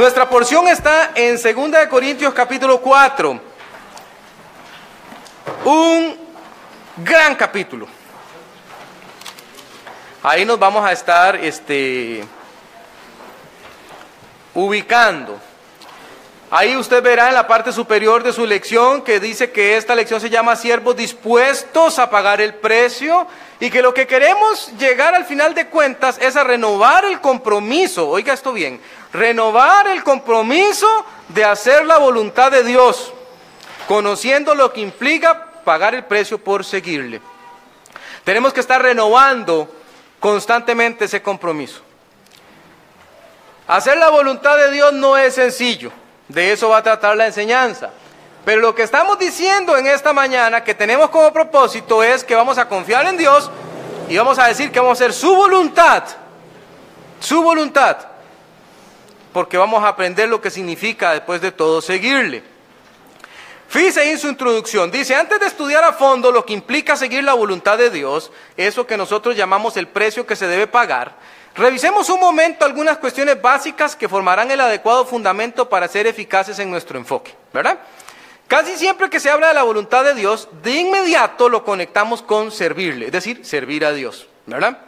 Nuestra porción está en 2 Corintios capítulo 4. Un gran capítulo. Ahí nos vamos a estar este, ubicando. Ahí usted verá en la parte superior de su lección que dice que esta lección se llama siervos dispuestos a pagar el precio y que lo que queremos llegar al final de cuentas es a renovar el compromiso, oiga esto bien, renovar el compromiso de hacer la voluntad de Dios, conociendo lo que implica pagar el precio por seguirle. Tenemos que estar renovando constantemente ese compromiso. Hacer la voluntad de Dios no es sencillo, de eso va a tratar la enseñanza. Pero lo que estamos diciendo en esta mañana que tenemos como propósito es que vamos a confiar en Dios y vamos a decir que vamos a hacer su voluntad, su voluntad, porque vamos a aprender lo que significa después de todo seguirle. Fíjese en su introducción, dice, antes de estudiar a fondo lo que implica seguir la voluntad de Dios, eso que nosotros llamamos el precio que se debe pagar, revisemos un momento algunas cuestiones básicas que formarán el adecuado fundamento para ser eficaces en nuestro enfoque, ¿verdad? Casi siempre que se habla de la voluntad de Dios, de inmediato lo conectamos con servirle, es decir, servir a Dios, ¿verdad?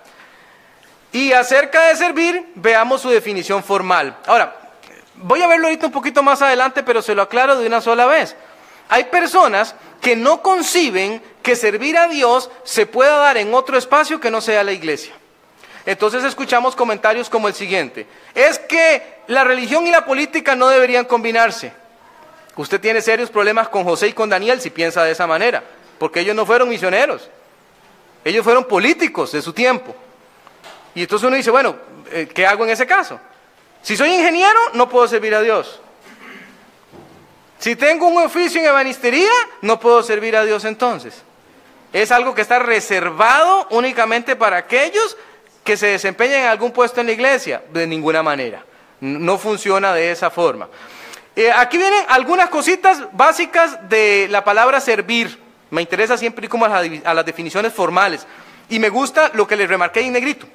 Y acerca de servir, veamos su definición formal. Ahora, voy a verlo ahorita un poquito más adelante, pero se lo aclaro de una sola vez. Hay personas que no conciben que servir a Dios se pueda dar en otro espacio que no sea la iglesia. Entonces escuchamos comentarios como el siguiente. Es que la religión y la política no deberían combinarse. Usted tiene serios problemas con José y con Daniel si piensa de esa manera, porque ellos no fueron misioneros. Ellos fueron políticos de su tiempo. Y entonces uno dice, bueno, eh, ¿qué hago en ese caso? Si soy ingeniero, no puedo servir a Dios. Si tengo un oficio en ebanistería, no puedo servir a Dios entonces. Es algo que está reservado únicamente para aquellos que se desempeñan en algún puesto en la iglesia. De ninguna manera. No funciona de esa forma. Eh, aquí vienen algunas cositas básicas de la palabra servir. Me interesa siempre ir como a, a las definiciones formales. Y me gusta lo que les remarqué en negrito.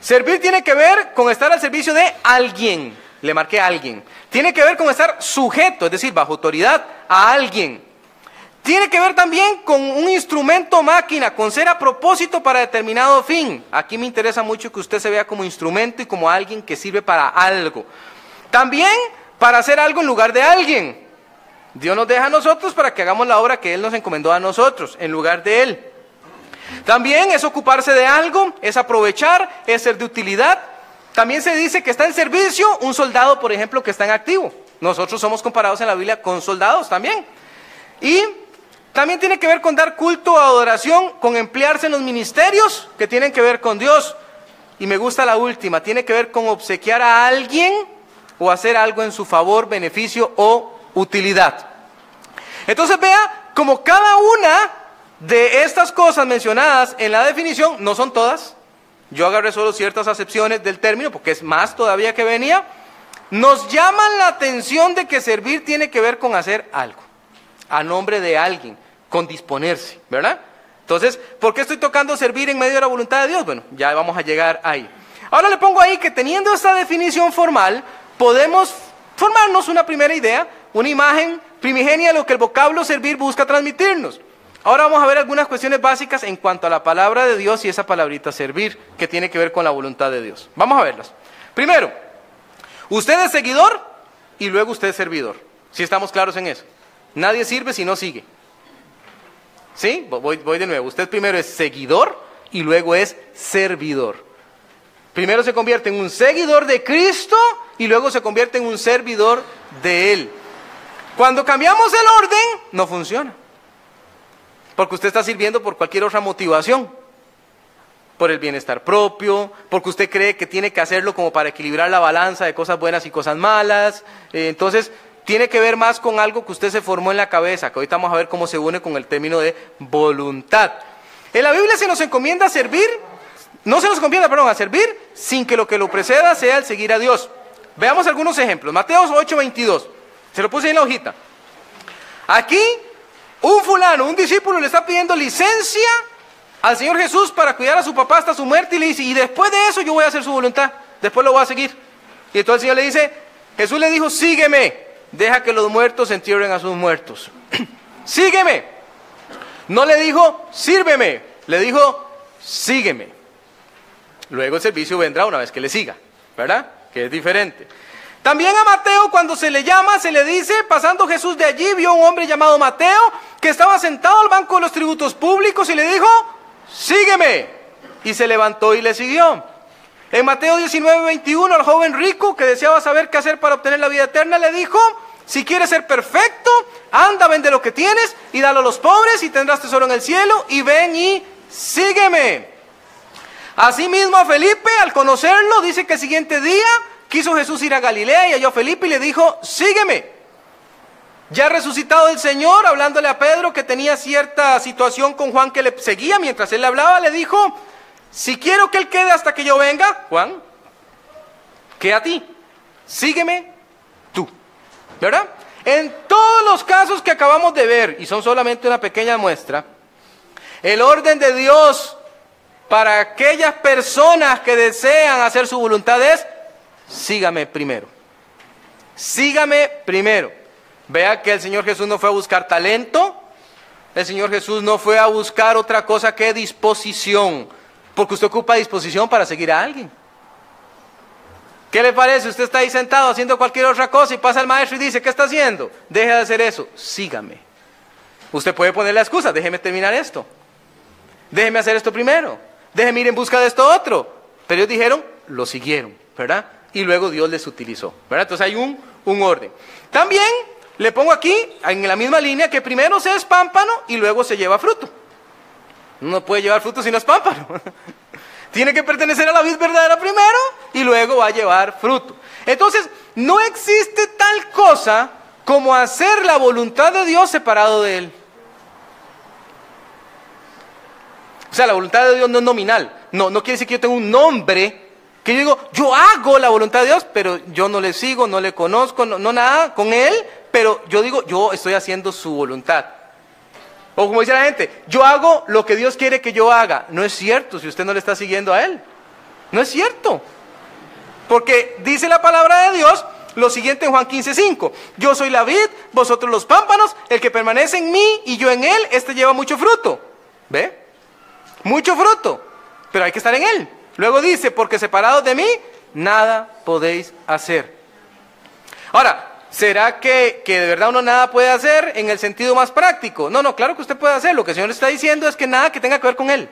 Servir tiene que ver con estar al servicio de alguien le marqué a alguien. Tiene que ver con estar sujeto, es decir, bajo autoridad a alguien. Tiene que ver también con un instrumento máquina, con ser a propósito para determinado fin. Aquí me interesa mucho que usted se vea como instrumento y como alguien que sirve para algo. También para hacer algo en lugar de alguien. Dios nos deja a nosotros para que hagamos la obra que Él nos encomendó a nosotros, en lugar de Él. También es ocuparse de algo, es aprovechar, es ser de utilidad, también se dice que está en servicio un soldado, por ejemplo, que está en activo. Nosotros somos comparados en la Biblia con soldados también. Y también tiene que ver con dar culto, adoración, con emplearse en los ministerios que tienen que ver con Dios. Y me gusta la última, tiene que ver con obsequiar a alguien o hacer algo en su favor, beneficio o utilidad. Entonces vea como cada una de estas cosas mencionadas en la definición, no son todas, yo agarré solo ciertas acepciones del término, porque es más todavía que venía, nos llaman la atención de que servir tiene que ver con hacer algo, a nombre de alguien, con disponerse, ¿verdad? Entonces, ¿por qué estoy tocando servir en medio de la voluntad de Dios? Bueno, ya vamos a llegar ahí. Ahora le pongo ahí que teniendo esta definición formal, podemos formarnos una primera idea, una imagen primigenia de lo que el vocablo servir busca transmitirnos. Ahora vamos a ver algunas cuestiones básicas en cuanto a la palabra de Dios y esa palabrita servir, que tiene que ver con la voluntad de Dios. Vamos a verlas. Primero, usted es seguidor y luego usted es servidor. Si estamos claros en eso. Nadie sirve si no sigue. ¿Sí? Voy, voy de nuevo. Usted primero es seguidor y luego es servidor. Primero se convierte en un seguidor de Cristo y luego se convierte en un servidor de Él. Cuando cambiamos el orden, no funciona. Porque usted está sirviendo por cualquier otra motivación. Por el bienestar propio, porque usted cree que tiene que hacerlo como para equilibrar la balanza de cosas buenas y cosas malas. Eh, entonces, tiene que ver más con algo que usted se formó en la cabeza, que ahorita vamos a ver cómo se une con el término de voluntad. En la Biblia se nos encomienda servir, no se nos encomienda, perdón, a servir sin que lo que lo preceda sea el seguir a Dios. Veamos algunos ejemplos. Mateo 8:22. Se lo puse en la hojita. Aquí un fulano, un discípulo le está pidiendo licencia al Señor Jesús para cuidar a su papá hasta su muerte y le dice, y después de eso yo voy a hacer su voluntad, después lo voy a seguir. Y entonces el Señor le dice, Jesús le dijo, sígueme, deja que los muertos entierren a sus muertos. sígueme. No le dijo, sírveme, le dijo, sígueme. Luego el servicio vendrá una vez que le siga, ¿verdad? Que es diferente. También a Mateo cuando se le llama, se le dice, pasando Jesús de allí, vio un hombre llamado Mateo que estaba sentado al banco de los tributos públicos y le dijo, sígueme. Y se levantó y le siguió. En Mateo 19, 21, al joven rico que deseaba saber qué hacer para obtener la vida eterna, le dijo, si quieres ser perfecto, anda, vende lo que tienes y dalo a los pobres y tendrás tesoro en el cielo y ven y sígueme. Asimismo a Felipe, al conocerlo, dice que el siguiente día Quiso Jesús ir a Galilea y halló a Felipe y le dijo, sígueme. Ya resucitado el Señor, hablándole a Pedro que tenía cierta situación con Juan que le seguía mientras él le hablaba, le dijo, si quiero que él quede hasta que yo venga, Juan, que a ti, sígueme. ¿Verdad? En todos los casos que acabamos de ver, y son solamente una pequeña muestra, el orden de Dios para aquellas personas que desean hacer su voluntad es sígame primero. Sígame primero. Vea que el Señor Jesús no fue a buscar talento, el Señor Jesús no fue a buscar otra cosa que disposición, porque usted ocupa disposición para seguir a alguien. ¿Qué le parece? Usted está ahí sentado haciendo cualquier otra cosa y pasa el maestro y dice, ¿qué está haciendo? Deje de hacer eso, sígame. Usted puede poner la excusa, déjeme terminar esto. Déjeme hacer esto primero. Déjeme ir en busca de esto otro. Pero ellos dijeron, lo siguieron, ¿verdad? y luego Dios les utilizó. ¿verdad? Entonces hay un, un orden. También le pongo aquí, en la misma línea, que primero se es pámpano y luego se lleva fruto. No puede llevar fruto si no es pámpano. Tiene que pertenecer a la vid verdadera primero y luego va a llevar fruto. Entonces, no existe tal cosa como hacer la voluntad de Dios separado de Él. O sea, la voluntad de Dios no es nominal. No, no quiere decir que yo tenga un nombre que yo digo, yo hago la voluntad de Dios, pero yo no le sigo, no le conozco, no, nada con Él, pero yo digo, yo estoy haciendo su voluntad. O como dice la gente, yo hago lo que Dios quiere que yo haga. No es cierto si usted no le está siguiendo a Él. No es cierto. Porque dice la palabra de Dios lo siguiente en Juan 15:5. Yo soy la vid, vosotros los pámpanos, el que permanece en mí y yo en Él, este lleva mucho fruto. ¿Ve? Mucho fruto. Pero hay que estar en Él. Luego dice, porque separados de mí, nada podéis hacer. Ahora, ¿será que, de verdad uno nada puede hacer en el sentido más práctico? No, no, claro que usted puede hacer. Lo que el Señor está diciendo es que nada que tenga que ver con Él.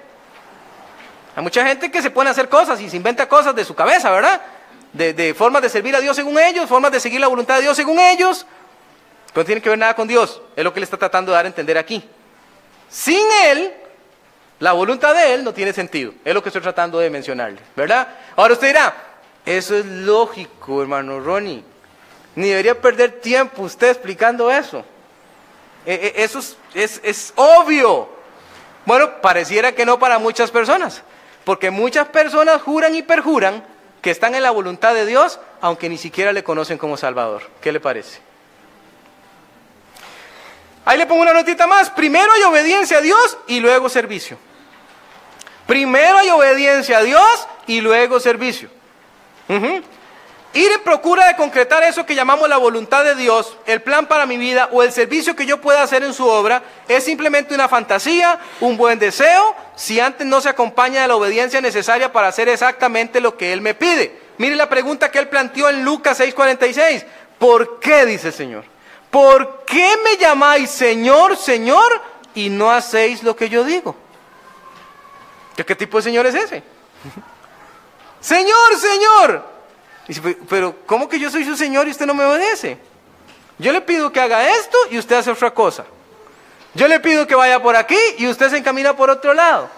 Hay mucha gente que se pone a hacer cosas y se inventa cosas de su cabeza, ¿verdad? De, de formas de servir a Dios según ellos, formas de seguir la voluntad de Dios según ellos. No tiene que ver nada con Dios. Es lo que le está tratando de dar a entender aquí. Sin Él, la voluntad de Él no tiene sentido. Es lo que estoy tratando de mencionarle, ¿verdad? Ahora usted dirá, eso es lógico, hermano Ronnie. Ni debería perder tiempo usted explicando eso. E, e, eso es, obvio. Bueno, pareciera que no para muchas personas. Porque muchas personas juran y perjuran que están en la voluntad de Dios, aunque ni siquiera le conocen como Salvador. ¿Qué le parece? Ahí le pongo una notita más. Primero hay obediencia a Dios y luego servicio. Primero hay obediencia a Dios y luego servicio. Ir en procura de concretar eso que llamamos la voluntad de Dios, el plan para mi vida o el servicio que yo pueda hacer en su obra, es simplemente una fantasía, un buen deseo, si antes no se acompaña de la obediencia necesaria para hacer exactamente lo que Él me pide. Mire la pregunta que Él planteó en Lucas 6:46. ¿Por qué, dice el Señor? ¿Por qué me llamáis Señor, Señor y no hacéis lo que yo digo? ¿Qué, tipo de Señor es ese? Señor, Señor. Dice, pero ¿cómo que yo soy su Señor y usted no me obedece? Yo le pido que haga esto y usted hace otra cosa. Yo le pido que vaya por aquí y usted se encamina por otro lado.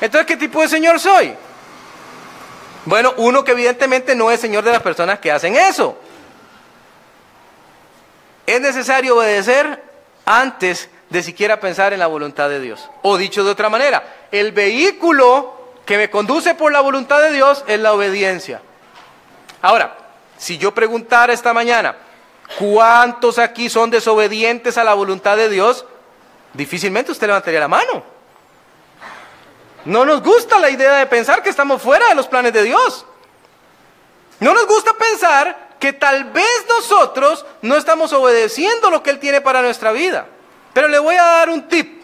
Entonces, ¿qué tipo de Señor soy? Bueno, uno que evidentemente no es Señor de las personas que hacen eso. Es necesario obedecer antes de siquiera pensar en la voluntad de Dios. O dicho de otra manera, el vehículo que me conduce por la voluntad de Dios es la obediencia. Ahora, si yo preguntara esta mañana, ¿cuántos aquí son desobedientes a la voluntad de Dios? Difícilmente usted levantaría la mano. No nos gusta la idea de pensar que estamos fuera de los planes de Dios. No nos gusta pensar que tal vez nosotros no estamos obedeciendo lo que Él tiene para nuestra vida. Pero le voy a dar un tip.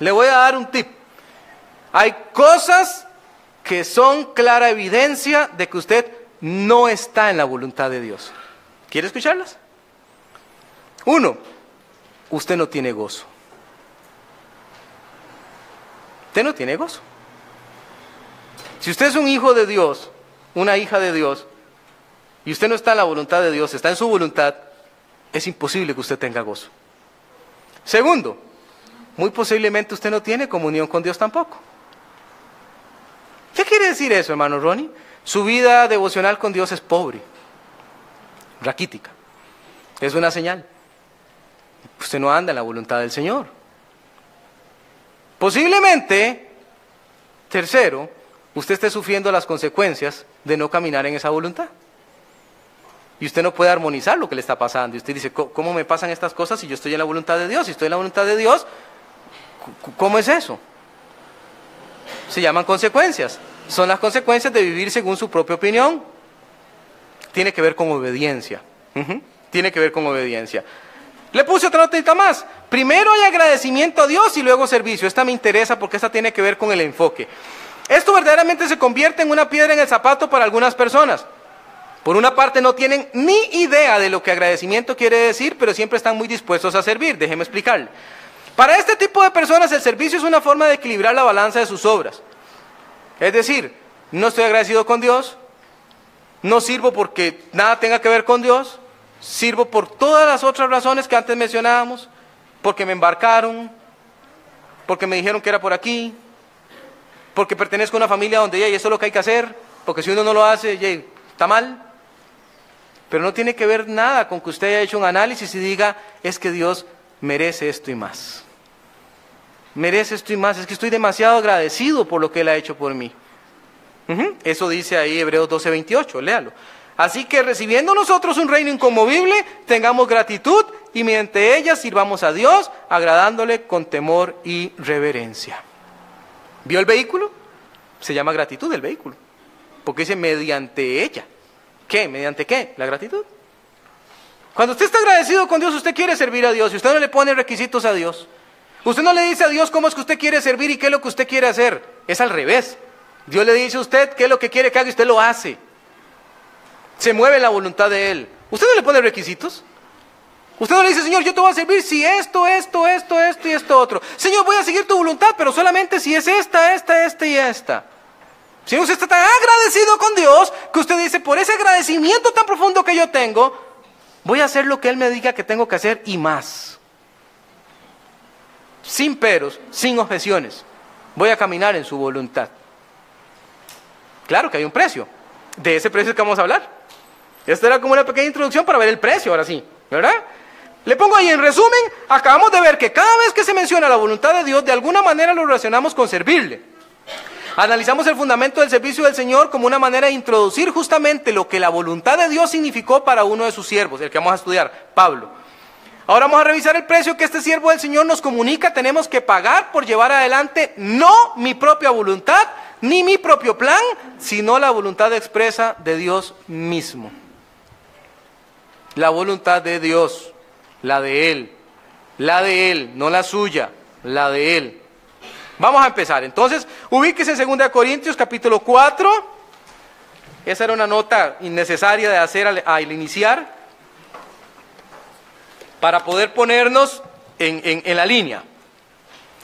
Le voy a dar un tip. Hay cosas que son clara evidencia de que usted no está en la voluntad de Dios. ¿Quiere escucharlas? Uno, usted no tiene gozo. Usted no tiene gozo. Si usted es un hijo de Dios, una hija de Dios, y usted no está en la voluntad de Dios, está en su voluntad, es imposible que usted tenga gozo. Segundo, muy posiblemente usted no tiene comunión con Dios tampoco. ¿Qué quiere decir eso, hermano Ronnie? Su vida devocional con Dios es pobre, raquítica. Es una señal. Usted no anda en la voluntad del Señor. Posiblemente, tercero, usted esté sufriendo las consecuencias de no caminar en esa voluntad. Y usted no puede armonizar lo que le está pasando. Y usted dice, ¿cómo me pasan estas cosas si yo estoy en la voluntad de Dios? Si estoy en la voluntad de Dios, ¿cómo es eso? Se llaman consecuencias. Son las consecuencias de vivir según su propia opinión. Tiene que ver con obediencia. Tiene que ver con obediencia. Le puse otra notita más. Primero hay agradecimiento a Dios y luego servicio. Esta me interesa porque esta tiene que ver con el enfoque. Esto verdaderamente se convierte en una piedra en el zapato para algunas personas. Por una parte no tienen ni idea de lo que agradecimiento quiere decir, pero siempre están muy dispuestos a servir. Déjeme explicarle. Para este tipo de personas el servicio es una forma de equilibrar la balanza de sus obras. Es decir, no estoy agradecido con Dios, no sirvo porque nada tenga que ver con Dios, sirvo por todas las otras razones que antes mencionábamos, porque me embarcaron, porque me dijeron que era por aquí, porque pertenezco a una familia donde ya eso es lo que hay que hacer, porque si uno no lo hace, está mal. Pero no tiene que ver nada con que usted haya hecho un análisis y diga, es que Dios merece esto y más. Merece esto y más. Es que estoy demasiado agradecido por lo que Él ha hecho por mí. Eso dice ahí Hebreos 12:28, léalo. Así que recibiendo nosotros un reino inconmovible, tengamos gratitud y mediante ella sirvamos a Dios, agradándole con temor y reverencia. ¿Vio el vehículo? Se llama gratitud el vehículo. Porque dice mediante ella. ¿Qué? ¿Mediante qué? La gratitud. Cuando usted está agradecido con Dios, usted quiere servir a Dios y usted no le pone requisitos a Dios. Usted no le dice a Dios cómo es que usted quiere servir y qué es lo que usted quiere hacer. Es al revés. Dios le dice a usted qué es lo que quiere que haga y usted lo hace. Se mueve la voluntad de Él. ¿Usted no le pone requisitos? Usted no le dice, Señor, yo te voy a servir si esto, esto, esto, esto y esto otro. Señor, voy a seguir tu voluntad, pero solamente si es esta, esta, esta y esta. Si usted está tan agradecido con Dios que usted dice, por ese agradecimiento tan profundo que yo tengo, voy a hacer lo que Él me diga que tengo que hacer y más. Sin peros, sin objeciones. Voy a caminar en su voluntad. Claro que hay un precio. De ese precio es que vamos a hablar. Esto era como una pequeña introducción para ver el precio, ahora sí, ¿verdad? Le pongo ahí en resumen, acabamos de ver que cada vez que se menciona la voluntad de Dios, de alguna manera lo relacionamos con servirle. Analizamos el fundamento del servicio del Señor como una manera de introducir justamente lo que la voluntad de Dios significó para uno de sus siervos, el que vamos a estudiar, Pablo. Ahora vamos a revisar el precio que este siervo del Señor nos comunica. Tenemos que pagar por llevar adelante no mi propia voluntad, ni mi propio plan, sino la voluntad expresa de Dios mismo. La voluntad de Dios, la de Él, la de Él, no la suya, la de Él. Vamos a empezar. Entonces, ubíquese en 2 Corintios capítulo 4. Esa era una nota innecesaria de hacer al, iniciar para poder ponernos en, en la línea.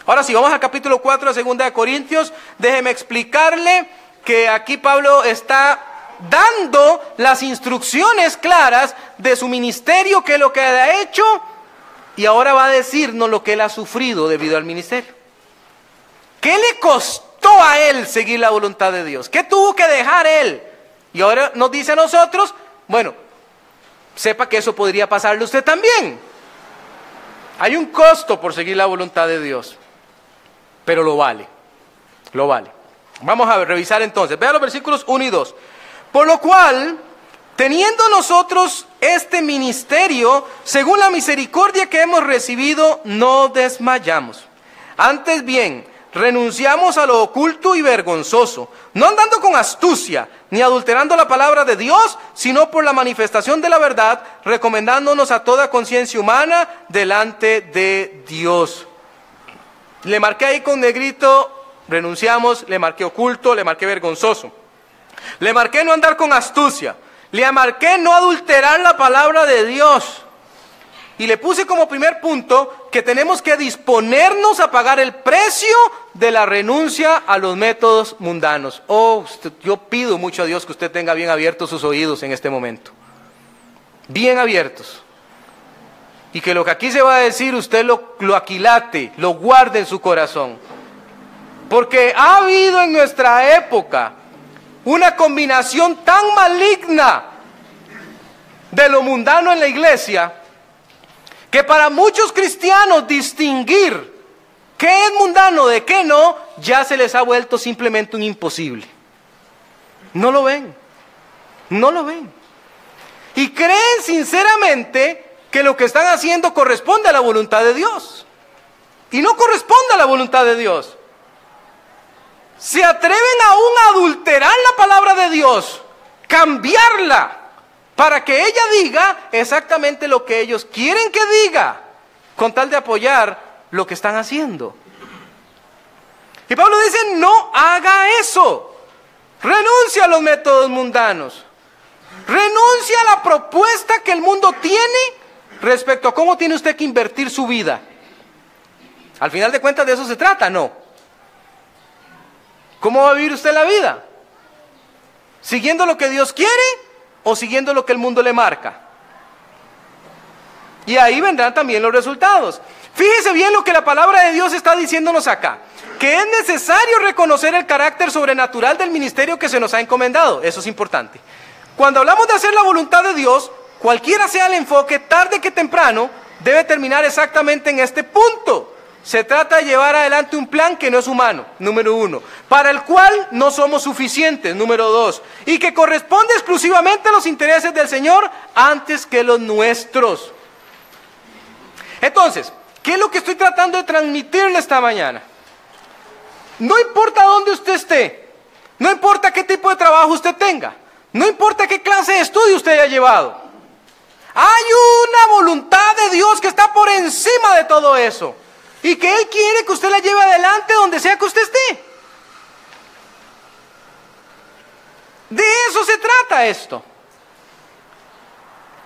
Ahora sí, vamos al capítulo 4 de 2 Corintios. Déjeme explicarle que aquí Pablo está dando las instrucciones claras de su ministerio, que es lo que ha hecho, y ahora va a decirnos lo que él ha sufrido debido al ministerio. ¿Qué le costó a él seguir la voluntad de Dios? ¿Qué tuvo que dejar él? Y ahora nos dice a nosotros, bueno, sepa que eso podría pasarle a usted también. Hay un costo por seguir la voluntad de Dios, pero lo vale, lo vale. Vamos a revisar entonces, vea los versículos 1 y 2. Por lo cual, teniendo nosotros este ministerio, según la misericordia que hemos recibido, no desmayamos. Antes bien, renunciamos a lo oculto y vergonzoso, no andando con astucia, ni adulterando la palabra de Dios, sino por la manifestación de la verdad, recomendándonos a toda conciencia humana delante de Dios. Le marqué ahí con negrito, renunciamos, le marqué oculto, le marqué vergonzoso. Le marqué no andar con astucia, le marqué no adulterar la palabra de Dios. Y le puse como primer punto que tenemos que disponernos a pagar el precio de la renuncia a los métodos mundanos. Oh, yo pido mucho a Dios que usted tenga bien abiertos sus oídos en este momento. Bien abiertos. Y que lo que aquí se va a decir usted lo, lo aquilate, lo guarde en su corazón. Porque ha habido en nuestra época una combinación tan maligna de lo mundano en la iglesia que para muchos cristianos distinguir qué es mundano de qué no, ya se les ha vuelto simplemente un imposible. No lo ven, no lo ven. Y creen sinceramente que lo que están haciendo corresponde a la voluntad de Dios. Y no corresponde a la voluntad de Dios. Se atreven aún a adulterar la palabra de Dios, cambiarla para que ella diga exactamente lo que ellos quieren que diga, con tal de apoyar lo que están haciendo. Y Pablo dice, no haga eso. Renuncia a los métodos mundanos. Renuncia a la propuesta que el mundo tiene respecto a cómo tiene usted que invertir su vida. Al final de cuentas de eso se trata, ¿no? ¿Cómo va a vivir usted la vida? ¿Siguiendo lo que Dios quiere o siguiendo lo que el mundo le marca. Y ahí vendrán también los resultados. Fíjese bien lo que la palabra de Dios está diciéndonos acá, que es necesario reconocer el carácter sobrenatural del ministerio que se nos ha encomendado. Eso es importante. Cuando hablamos de hacer la voluntad de Dios, cualquiera sea el enfoque, tarde que temprano, debe terminar exactamente en este punto. Se trata de llevar adelante un plan que no es humano, número uno, para el cual no somos suficientes, número dos, y que corresponde exclusivamente a los intereses del Señor antes que los nuestros. Entonces, ¿qué es lo que estoy tratando de transmitirle esta mañana? No importa dónde usted esté, no importa qué tipo de trabajo usted tenga, no importa qué clase de estudio usted haya llevado, hay una voluntad de Dios que está por encima de todo eso y que Él quiere que usted la lleve adelante donde sea que usted esté. De eso se trata esto.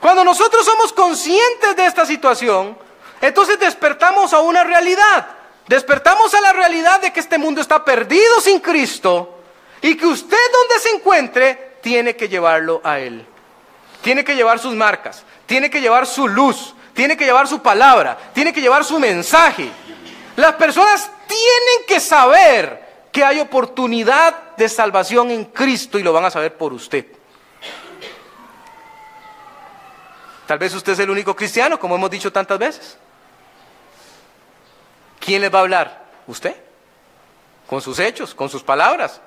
Cuando nosotros somos conscientes de esta situación, entonces despertamos a una realidad. Despertamos a la realidad de que este mundo está perdido sin Cristo y que usted donde se encuentre tiene que llevarlo a Él. Tiene que llevar sus marcas, tiene que llevar su luz, tiene que llevar su palabra, tiene que llevar su mensaje. Las personas tienen que saber que hay oportunidad de salvación en Cristo y lo van a saber por usted. Tal vez usted es el único cristiano, como hemos dicho tantas veces. ¿Quién les va a hablar? ¿Usted? Con sus hechos, con sus palabras.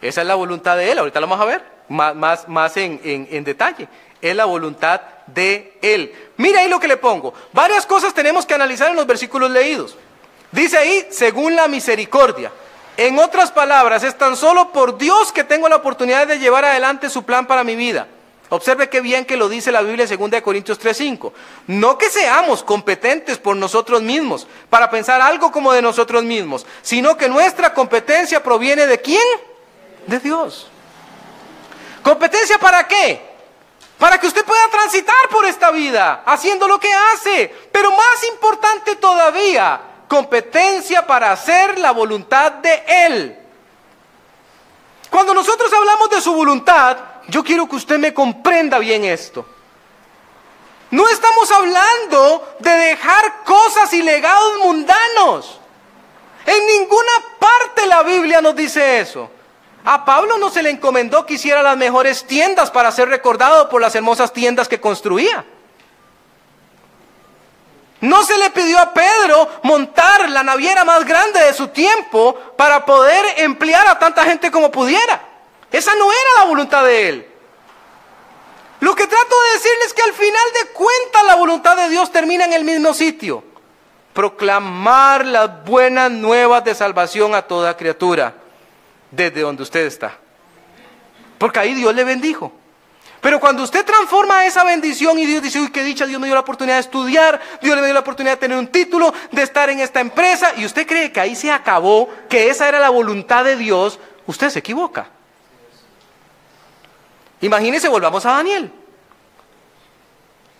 Esa es la voluntad de Él, ahorita lo vamos a ver más, más, en, en detalle. Es la voluntad de Él. Mira ahí lo que le pongo. Varias cosas tenemos que analizar en los versículos leídos. Dice ahí, según la misericordia. En otras palabras, es tan solo por Dios que tengo la oportunidad de llevar adelante su plan para mi vida. Observe qué bien que lo dice la Biblia en 2 Corintios 3:5. No que seamos competentes por nosotros mismos para pensar algo como de nosotros mismos, sino que nuestra competencia proviene de quién? De Dios. ¿Competencia para qué? Para que usted pueda transitar por esta vida haciendo lo que hace. Pero más importante todavía, competencia para hacer la voluntad de Él. Cuando nosotros hablamos de su voluntad, yo quiero que usted me comprenda bien esto. No estamos hablando de dejar cosas y legados mundanos. En ninguna parte la Biblia nos dice eso. A Pablo no se le encomendó que hiciera las mejores tiendas para ser recordado por las hermosas tiendas que construía. No se le pidió a Pedro montar la naviera más grande de su tiempo para poder emplear a tanta gente como pudiera. Esa no era la voluntad de él. Lo que trato de decirles es que al final de cuentas la voluntad de Dios termina en el mismo sitio. proclamar las buenas nuevas de salvación a toda criatura, desde donde usted está. Porque ahí Dios le bendijo. Pero cuando usted transforma esa bendición y Dios dice, uy, qué dicha, Dios me dio la oportunidad de estudiar, Dios me dio la oportunidad de tener un título, de estar en esta empresa, y usted cree que ahí se acabó, que esa era la voluntad de Dios, usted se equivoca. Imagínese, volvamos a Daniel.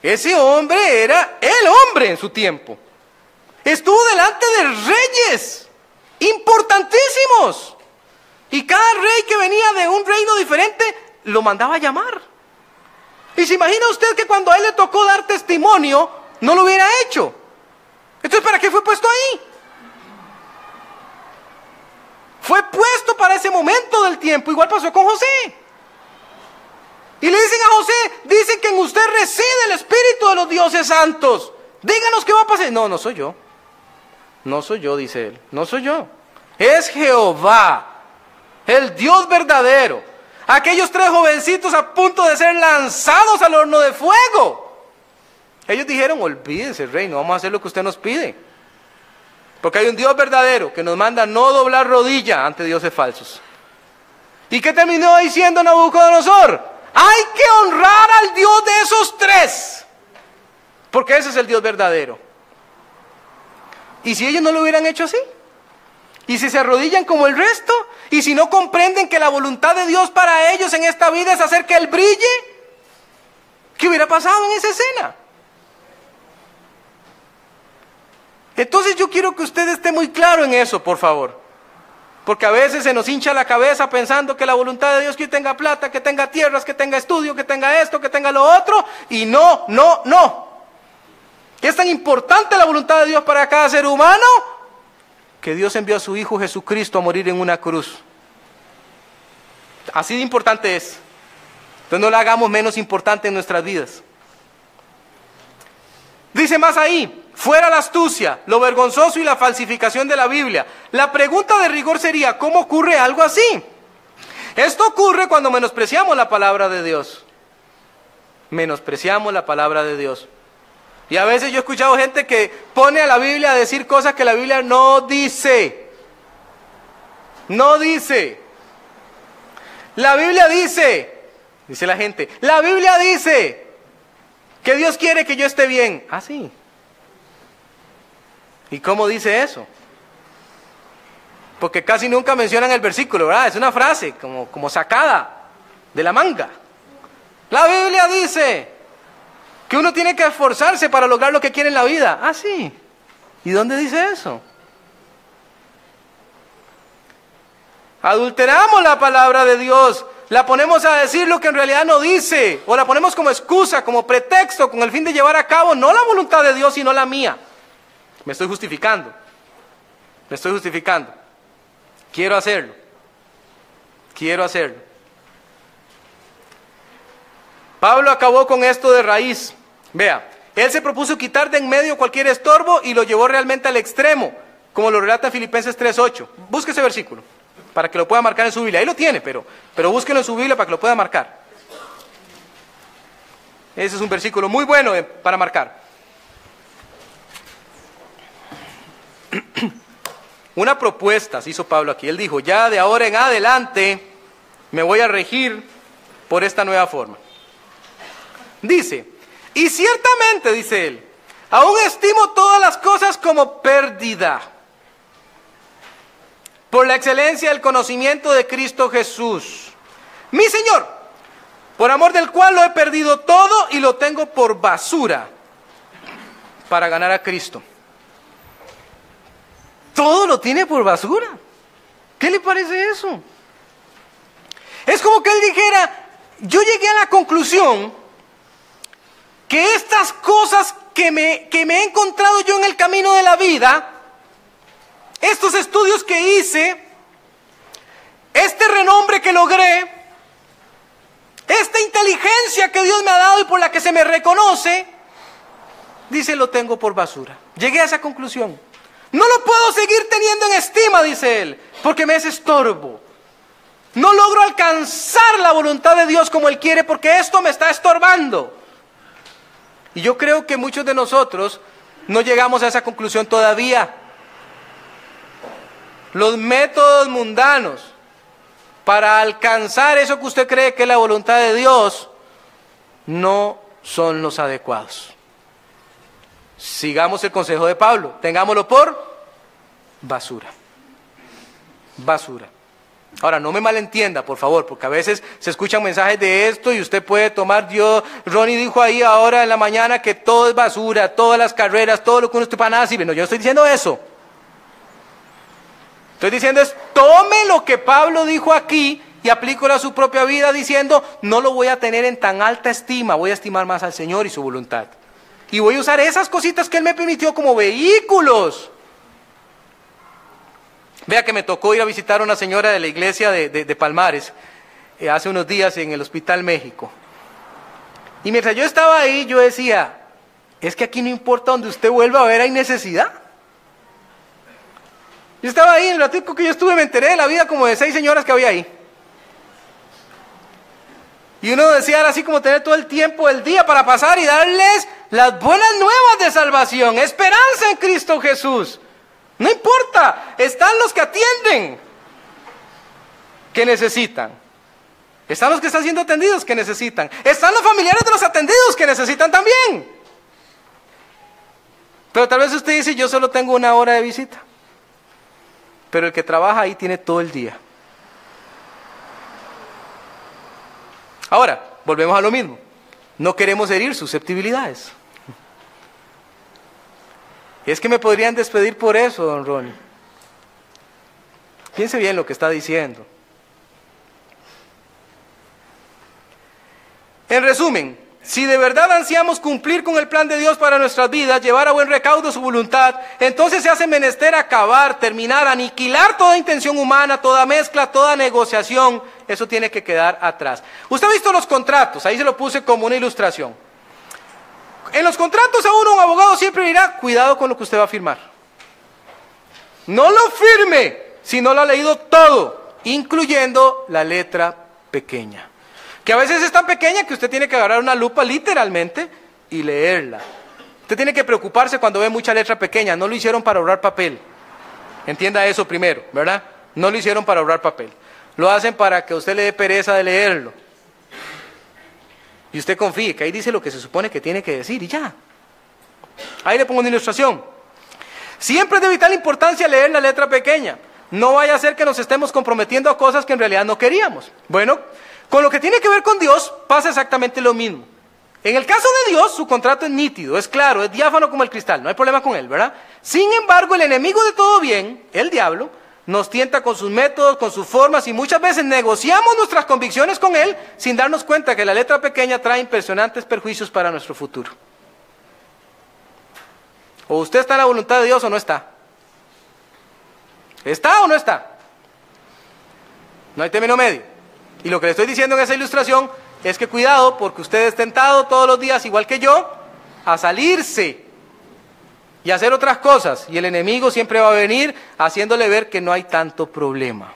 Ese hombre era el hombre en su tiempo. Estuvo delante de reyes importantísimos. Y cada rey que venía de un reino diferente lo mandaba a llamar. Y se imagina usted que cuando a él le tocó dar testimonio, no lo hubiera hecho. Entonces, ¿para qué fue puesto ahí? Fue puesto para ese momento del tiempo. Igual pasó con José. Y le dicen a José, dicen que en usted reside el Espíritu de los dioses santos. Díganos qué va a pasar. No, no soy yo. No soy yo, dice él. No soy yo. Es Jehová, el Dios verdadero Aquellos tres jovencitos a punto de ser lanzados al horno de fuego. Ellos dijeron, olvídese, rey, no vamos a hacer lo que usted nos pide. Porque hay un Dios verdadero que nos manda no doblar rodilla ante dioses falsos. ¿Y qué terminó diciendo Nabucodonosor? Hay que honrar al Dios de esos tres. Porque ese es el Dios verdadero. ¿Y si ellos no lo hubieran hecho así? ¿Y si se arrodillan como el resto? Y si no comprenden que la voluntad de Dios para ellos en esta vida es hacer que Él brille, ¿qué hubiera pasado en esa escena? Entonces yo quiero que usted esté muy claro en eso, por favor. Porque a veces se nos hincha la cabeza pensando que la voluntad de Dios que tenga plata, que tenga tierras, que tenga estudio, que tenga esto, que tenga lo otro. Y no, no, no. Es tan importante la voluntad de Dios para cada ser humano que Dios envió a su Hijo Jesucristo a morir en una cruz. Así de importante es. Entonces no la hagamos menos importante en nuestras vidas. Dice más ahí, fuera la astucia, lo vergonzoso y la falsificación de la Biblia. La pregunta de rigor sería, ¿cómo ocurre algo así? Esto ocurre cuando menospreciamos la palabra de Dios. Menospreciamos la palabra de Dios. Y a veces yo he escuchado gente que pone a la Biblia a decir cosas que la Biblia no dice. No dice. La Biblia dice, dice la gente, la Biblia dice que Dios quiere que yo esté bien. Ah, sí. ¿Y cómo dice eso? Porque casi nunca mencionan el versículo, ¿verdad? Es una frase como, como sacada de la manga. La Biblia dice, que uno tiene que esforzarse para lograr lo que quiere en la vida. Ah, sí. ¿Y dónde dice eso? Adulteramos la palabra de Dios, la ponemos a decir lo que en realidad no dice, o la ponemos como excusa, como pretexto, con el fin de llevar a cabo no la voluntad de Dios, sino la mía. Me estoy justificando, me estoy justificando. Quiero hacerlo, quiero hacerlo. Pablo acabó con esto de raíz. Vea, él se propuso quitar de en medio cualquier estorbo y lo llevó realmente al extremo, como lo relata Filipenses 3.8. Busque ese versículo para que lo pueda marcar en su Biblia. Ahí lo tiene, pero, pero en su Biblia para que lo pueda marcar. Ese es un versículo muy bueno eh, para marcar. Una propuesta se hizo Pablo aquí. Él dijo, ya de ahora en adelante me voy a regir por esta nueva forma. Dice, y ciertamente, dice él, aún estimo todas las cosas como pérdida por la excelencia del conocimiento de Cristo Jesús, mi Señor, por amor del cual lo he perdido todo y lo tengo por basura para ganar a Cristo. Todo lo tiene por basura. ¿Qué le parece eso? Es como que él dijera, yo llegué a la conclusión que estas cosas que me, que me he encontrado yo en el camino de la vida, estos estudios que hice, este renombre que logré, esta inteligencia que Dios me ha dado y por la que se me reconoce, dice, lo tengo por basura. Llegué a esa conclusión. No lo puedo seguir teniendo en estima, dice él, porque me es estorbo. No logro alcanzar la voluntad de Dios como Él quiere porque esto me está estorbando. Y yo creo que muchos de nosotros No llegamos a esa conclusión todavía. Los métodos mundanos para alcanzar eso que usted cree que es la voluntad de Dios no son los adecuados. Sigamos el consejo de Pablo, tengámoslo por basura. Basura. Ahora, no me malentienda, por favor, porque a veces se escuchan mensajes de esto y usted puede tomar, Dios, Ronnie dijo ahí ahora en la mañana que todo es basura, todas las carreras, todo lo que uno está para nada sirve. No, yo estoy diciendo eso. Estoy diciendo es, tome lo que Pablo dijo aquí y aplícalo a su propia vida diciendo, no lo voy a tener en tan alta estima, voy a estimar más al Señor y su voluntad. Y voy a usar esas cositas que Él me permitió como vehículos. Vea que me tocó ir a visitar a una señora de la iglesia de, Palmares eh, hace unos días en el Hospital México. Y mientras yo estaba ahí, yo decía, es que aquí no importa donde usted vuelva a ver, hay necesidad. Yo estaba ahí, en el ratico que yo estuve, me enteré de la vida como de seis señoras que había ahí. Y uno decía así como tener todo el tiempo del día para pasar y darles las buenas nuevas de salvación, esperanza en Cristo Jesús. No importa, están los que atienden, que necesitan. Están los que están siendo atendidos, que necesitan. Están los familiares de los atendidos, que necesitan también. Pero tal vez usted dice, yo solo tengo una hora de visita. Pero el que trabaja ahí tiene todo el día. Ahora, volvemos a lo mismo. No queremos herir susceptibilidades. Es que me podrían despedir por eso, don Ronnie. Piense bien lo que está diciendo. En resumen, si de verdad ansiamos cumplir con el plan de Dios para nuestras vidas, llevar a buen recaudo su voluntad, entonces se hace menester acabar, terminar, aniquilar toda intención humana, toda mezcla, toda negociación. Eso tiene que quedar atrás. Usted ha visto los contratos, ahí se lo puse como una ilustración. En los contratos a uno un abogado siempre dirá, cuidado con lo que usted va a firmar. No lo firme si no lo ha leído todo, incluyendo la letra pequeña que a veces es tan pequeña que usted tiene que agarrar una lupa literalmente y leerla. Usted tiene que preocuparse cuando ve mucha letra pequeña, no lo hicieron para ahorrar papel. Entienda eso primero, ¿verdad? No lo hicieron para ahorrar papel. Lo hacen para que usted le dé pereza de leerlo. Y usted confíe que ahí dice lo que se supone que tiene que decir y ya. Ahí le pongo una ilustración. Siempre es de vital importancia leer la letra pequeña. No vaya a ser que nos estemos comprometiendo a cosas que en realidad no queríamos. Bueno, con lo que tiene que ver con Dios pasa exactamente lo mismo. En el caso de Dios, su contrato es nítido, es claro, es diáfano como el cristal, no hay problema con él, ¿verdad? Sin embargo, el enemigo de todo bien, el diablo, nos tienta con sus métodos, con sus formas y muchas veces negociamos nuestras convicciones con él sin darnos cuenta que la letra pequeña trae impresionantes perjuicios para nuestro futuro. O usted está en la voluntad de Dios o no está. ¿Está o no está? No hay término medio. Y lo que le estoy diciendo en esa ilustración es que cuidado porque usted es tentado todos los días, igual que yo, a salirse y hacer otras cosas. Y el enemigo siempre va a venir haciéndole ver que no hay tanto problema.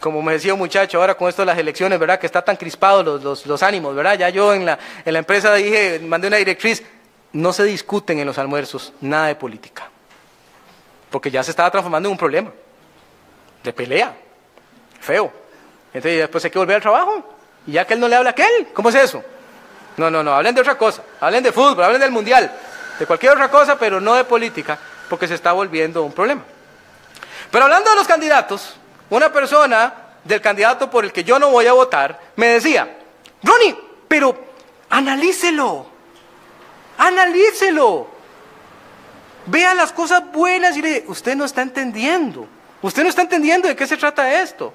Como me decía un muchacho ahora con esto de las elecciones, ¿verdad? Que está tan crispados los, los, ánimos, ¿verdad? Ya yo en la, en la empresa dije, mandé una directriz, no se discuten en los almuerzos nada de política. Porque ya se estaba transformando en un problema. De pelea. Feo. Entonces después hay que volver al trabajo. Y ya que él no le habla a aquel, ¿cómo es eso? No, no, no, hablen de otra cosa. Hablen de fútbol, hablen del mundial, de cualquier otra cosa, pero no de política, porque se está volviendo un problema. Pero hablando de los candidatos, una persona del candidato por el que yo no voy a votar me decía, Ronnie, pero analícelo, analícelo. Vea las cosas buenas y le usted no está entendiendo. Usted no está entendiendo de qué se trata esto.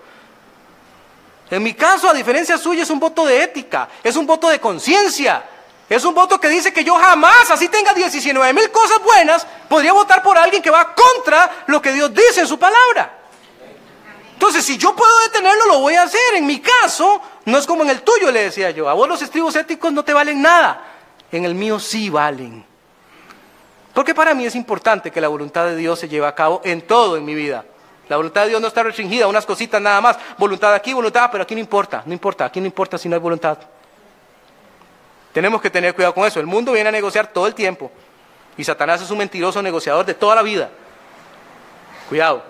En mi caso, a diferencia suya, es un voto de ética, es un voto de conciencia, es un voto que dice que yo jamás, así tenga 19 mil cosas buenas, podría votar por alguien que va contra lo que Dios dice en su palabra. Entonces, si yo puedo detenerlo, lo voy a hacer. En mi caso, no es como en el tuyo, le decía yo. A vos los estribos éticos no te valen nada. En el mío sí valen. Porque para mí es importante que la voluntad de Dios se lleve a cabo en todo en mi vida. La voluntad de Dios no está restringida a unas cositas nada más. Voluntad aquí, voluntad, pero aquí no importa. No importa, aquí no importa si no hay voluntad. Tenemos que tener cuidado con eso. El mundo viene a negociar todo el tiempo. Y Satanás es un mentiroso negociador de toda la vida. Cuidado.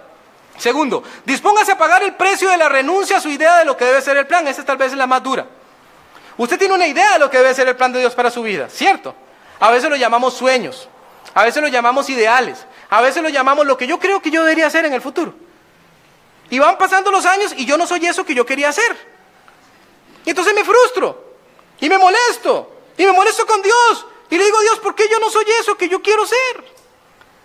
Segundo, dispóngase a pagar el precio de la renuncia a su idea de lo que debe ser el plan. Esta tal vez es la más dura. Usted tiene una idea de lo que debe ser el plan de Dios para su vida, ¿cierto? A veces lo llamamos sueños, a veces lo llamamos ideales, a veces lo llamamos lo que yo creo que yo debería hacer en el futuro. Y van pasando los años y yo no soy eso que yo quería hacer. Y entonces me frustro y me molesto y me molesto con Dios y le digo, Dios, ¿por qué yo no soy eso que yo quiero ser?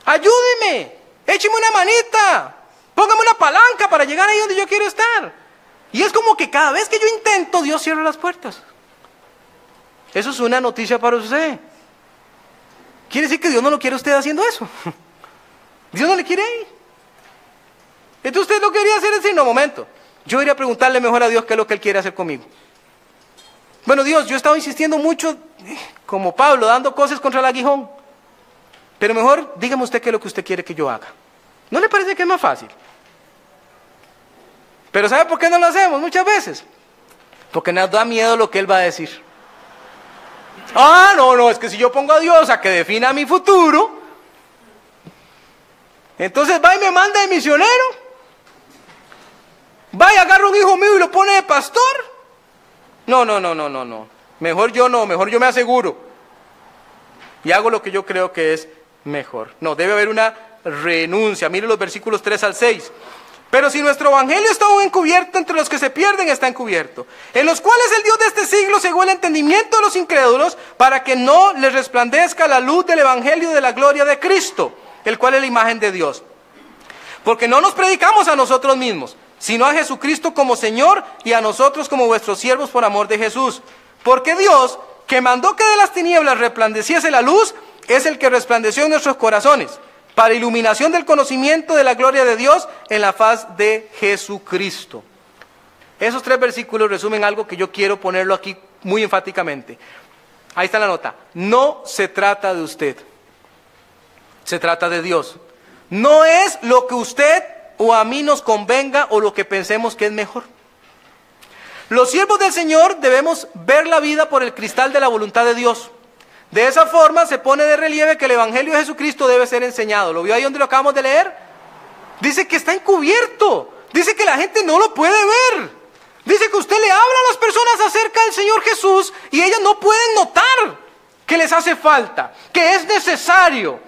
Ayúdeme, écheme una manita, póngame una palanca para llegar ahí donde yo quiero estar. Y es como que cada vez que yo intento, Dios cierra las puertas. Eso es una noticia para usted. Quiere decir que Dios no lo quiere usted haciendo eso. Dios no le quiere ahí. Entonces usted lo quería hacer decir, no, momento. Yo iría a preguntarle mejor a Dios qué es lo que Él quiere hacer conmigo. Bueno, Dios, yo he estado insistiendo mucho, como Pablo, dando cosas contra el aguijón. Pero mejor dígame usted qué es lo que usted quiere que yo haga. ¿No le parece que es más fácil? Pero ¿sabe por qué no lo hacemos muchas veces? Porque nos da miedo lo que Él va a decir. Ah, no, no, es que si yo pongo a Dios a que defina mi futuro, entonces va y me manda de misionero, va y agarra un hijo mío y lo pone de pastor. No, no, no, no, no, no. Mejor yo no, mejor yo me aseguro. Y hago lo que yo creo que es mejor. No, debe haber una renuncia. Mire los versículos 3 al 6. Pero si nuestro evangelio está aún encubierto, entre los que se pierden está encubierto, en los cuales el Dios de este siglo cegó el entendimiento de los incrédulos para que no les resplandezca la luz del evangelio de la gloria de Cristo, el cual es la imagen de Dios. Porque no nos predicamos a nosotros mismos, sino a Jesucristo como Señor y a nosotros como vuestros siervos por amor de Jesús. Porque Dios, que mandó que de las tinieblas resplandeciese la luz, es el que resplandeció en nuestros corazones para iluminación del conocimiento de la gloria de Dios en la faz de Jesucristo. Esos tres versículos resumen algo que yo quiero ponerlo aquí muy enfáticamente. Ahí está la nota. No se trata de usted. Se trata de Dios. No es lo que usted o a mí nos convenga o lo que pensemos que es mejor. Los siervos del Señor debemos ver la vida por el cristal de la voluntad de Dios. De esa forma se pone de relieve que el Evangelio de Jesucristo debe ser enseñado. ¿Lo vio ahí donde lo acabamos de leer? Dice que está encubierto. Dice que la gente no lo puede ver. Dice que usted le habla a las personas acerca del Señor Jesús y ellas no pueden notar que les hace falta, que es necesario,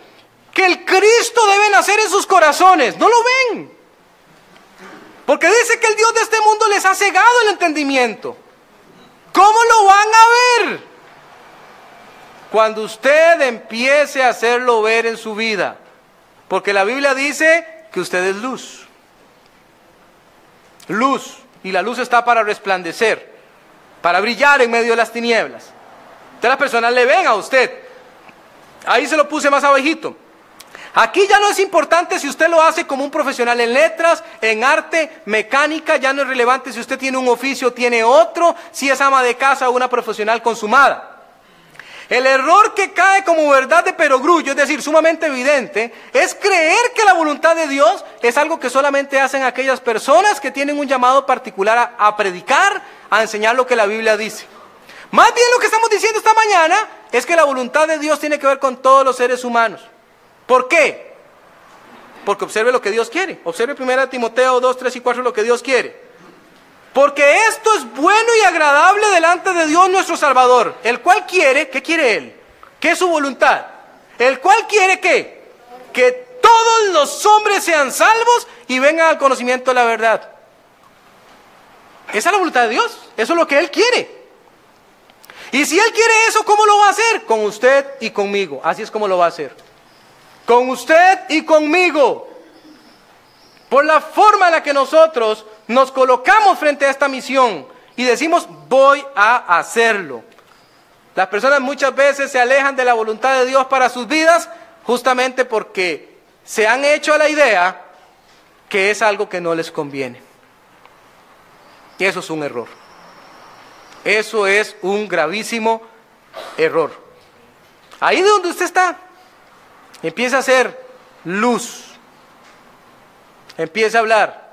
que el Cristo debe nacer en sus corazones. No lo ven. Porque dice que el Dios de este mundo les ha cegado el entendimiento. ¿Cómo lo van a ver? Cuando usted empiece a hacerlo ver en su vida, porque la Biblia dice que usted es luz. Luz, y la luz está para resplandecer, para brillar en medio de las tinieblas. Entonces las personas le ven a usted. Ahí se lo puse más abajito. Aquí ya no es importante si usted lo hace como un profesional en letras, en arte, mecánica, ya no es relevante si usted tiene un oficio tiene otro, si es ama de casa o una profesional consumada. El error que cae como verdad de perogrullo, es decir, sumamente evidente, es creer que la voluntad de Dios es algo que solamente hacen aquellas personas que tienen un llamado particular a, a predicar, a enseñar lo que la Biblia dice. Más bien lo que estamos diciendo esta mañana es que la voluntad de Dios tiene que ver con todos los seres humanos. ¿Por qué? Porque observe lo que Dios quiere. Observe 1 Timoteo 2, 3 y 4 lo que Dios quiere. Porque esto es bueno y agradable delante de Dios nuestro Salvador, el cual quiere, ¿qué quiere Él? ¿Qué es su voluntad? El cual quiere que, que todos los hombres sean salvos y vengan al conocimiento de la verdad. Esa es la voluntad de Dios, eso es lo que Él quiere. Y si Él quiere eso, ¿cómo lo va a hacer? Con usted y conmigo, así es como lo va a hacer. Con usted y conmigo. Por la forma en la que nosotros nos colocamos frente a esta misión y decimos, voy a hacerlo. Las personas muchas veces se alejan de la voluntad de Dios para sus vidas justamente porque se han hecho a la idea que es algo que no les conviene. Y eso es un error. Eso es un gravísimo error. Ahí de donde usted está, empieza a ser luz. Empieza a hablar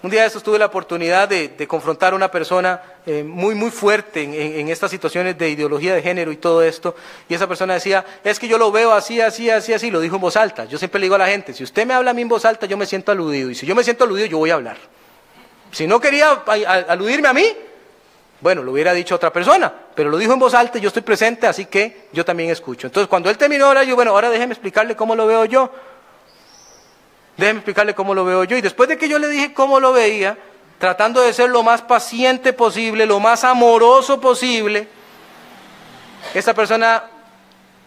Un día de estos tuve la oportunidad de, confrontar a una persona eh, muy, muy fuerte en, estas situaciones de ideología de género y todo esto. Y esa persona decía, es que yo lo veo así, así, así, así. Lo dijo en voz alta. Yo siempre le digo a la gente, si usted me habla a mí en voz alta, yo me siento aludido. Y si yo me siento aludido, yo voy a hablar. Si no quería aludirme a mí, bueno, lo hubiera dicho otra persona. Pero lo dijo en voz alta yo estoy presente, así que yo también escucho. Entonces, cuando él terminó ahora, yo, bueno, ahora déjeme explicarle cómo lo veo yo. Déjeme explicarle cómo lo veo yo. Y después de que yo le dije cómo lo veía, tratando de ser lo más paciente posible, lo más amoroso posible, esta persona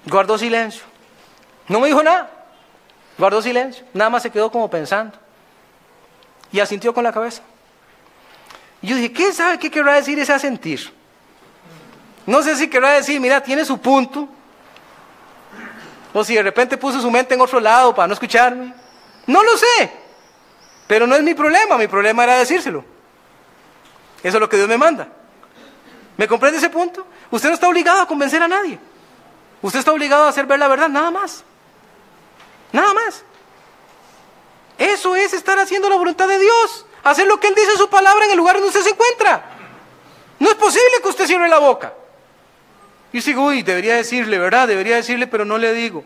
guardó silencio. No me dijo nada. Guardó silencio. Nada más se quedó como pensando. Y asintió con la cabeza. Y yo dije, ¿qué sabe qué querrá decir ese asentir? No sé si querrá decir, mira, tiene su punto. O si de repente puso su mente en otro lado para no escucharme. No lo sé, pero no es mi problema, mi problema era decírselo. Eso es lo que Dios me manda. ¿Me comprende ese punto? Usted no está obligado a convencer a nadie. Usted está obligado a hacer ver la verdad, nada más. Nada más. Eso es estar haciendo la voluntad de Dios. Hacer lo que Él dice en su palabra en el lugar donde usted se encuentra. No es posible que usted cierre la boca. Y sigo, uy, debería decirle, ¿verdad? Debería decirle, pero no le digo.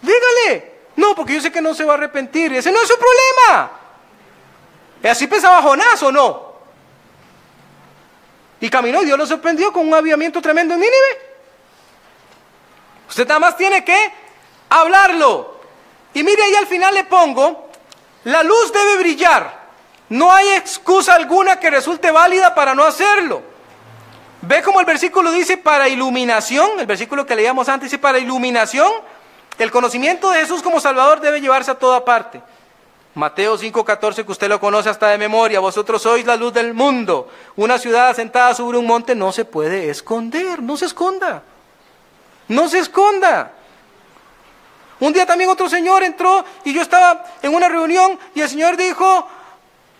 Dígale. No, porque yo sé que no se va a arrepentir. Ese no es su problema. Así pensaba Jonás o no. Y caminó Dios lo sorprendió con un avivamiento tremendo en Nínive. Usted nada más tiene que hablarlo. Y mire ahí al final le pongo, la luz debe brillar. No hay excusa alguna que resulte válida para no hacerlo. Ve como el versículo dice para iluminación, el versículo que leíamos antes dice para iluminación el conocimiento de Jesús como Salvador debe llevarse a toda parte. Mateo 5:14, que usted lo conoce hasta de memoria, vosotros sois la luz del mundo. Una ciudad asentada sobre un monte no se puede esconder, no se esconda. No se esconda. Un día también otro señor entró y yo estaba en una reunión y el señor dijo,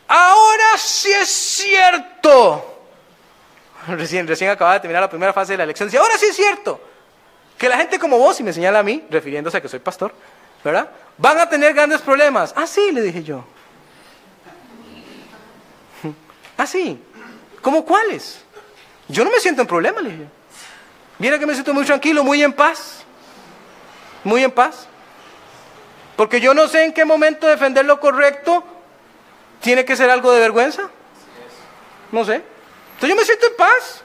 ahora sí es cierto. Recién, recién acababa de terminar la primera fase de la elección. Dice, ahora sí es cierto que la gente como vos, y me señala a mí, refiriéndose a que soy pastor, ¿verdad? Van a tener grandes problemas. Ah, sí, le dije yo. Ah, sí. ¿Cómo cuáles? Yo no me siento en problemas, le dije. Mira que me siento muy tranquilo, muy en paz. Muy en paz. Porque yo no sé en qué momento defender lo correcto tiene que ser algo de vergüenza. No sé. Entonces yo me siento en paz.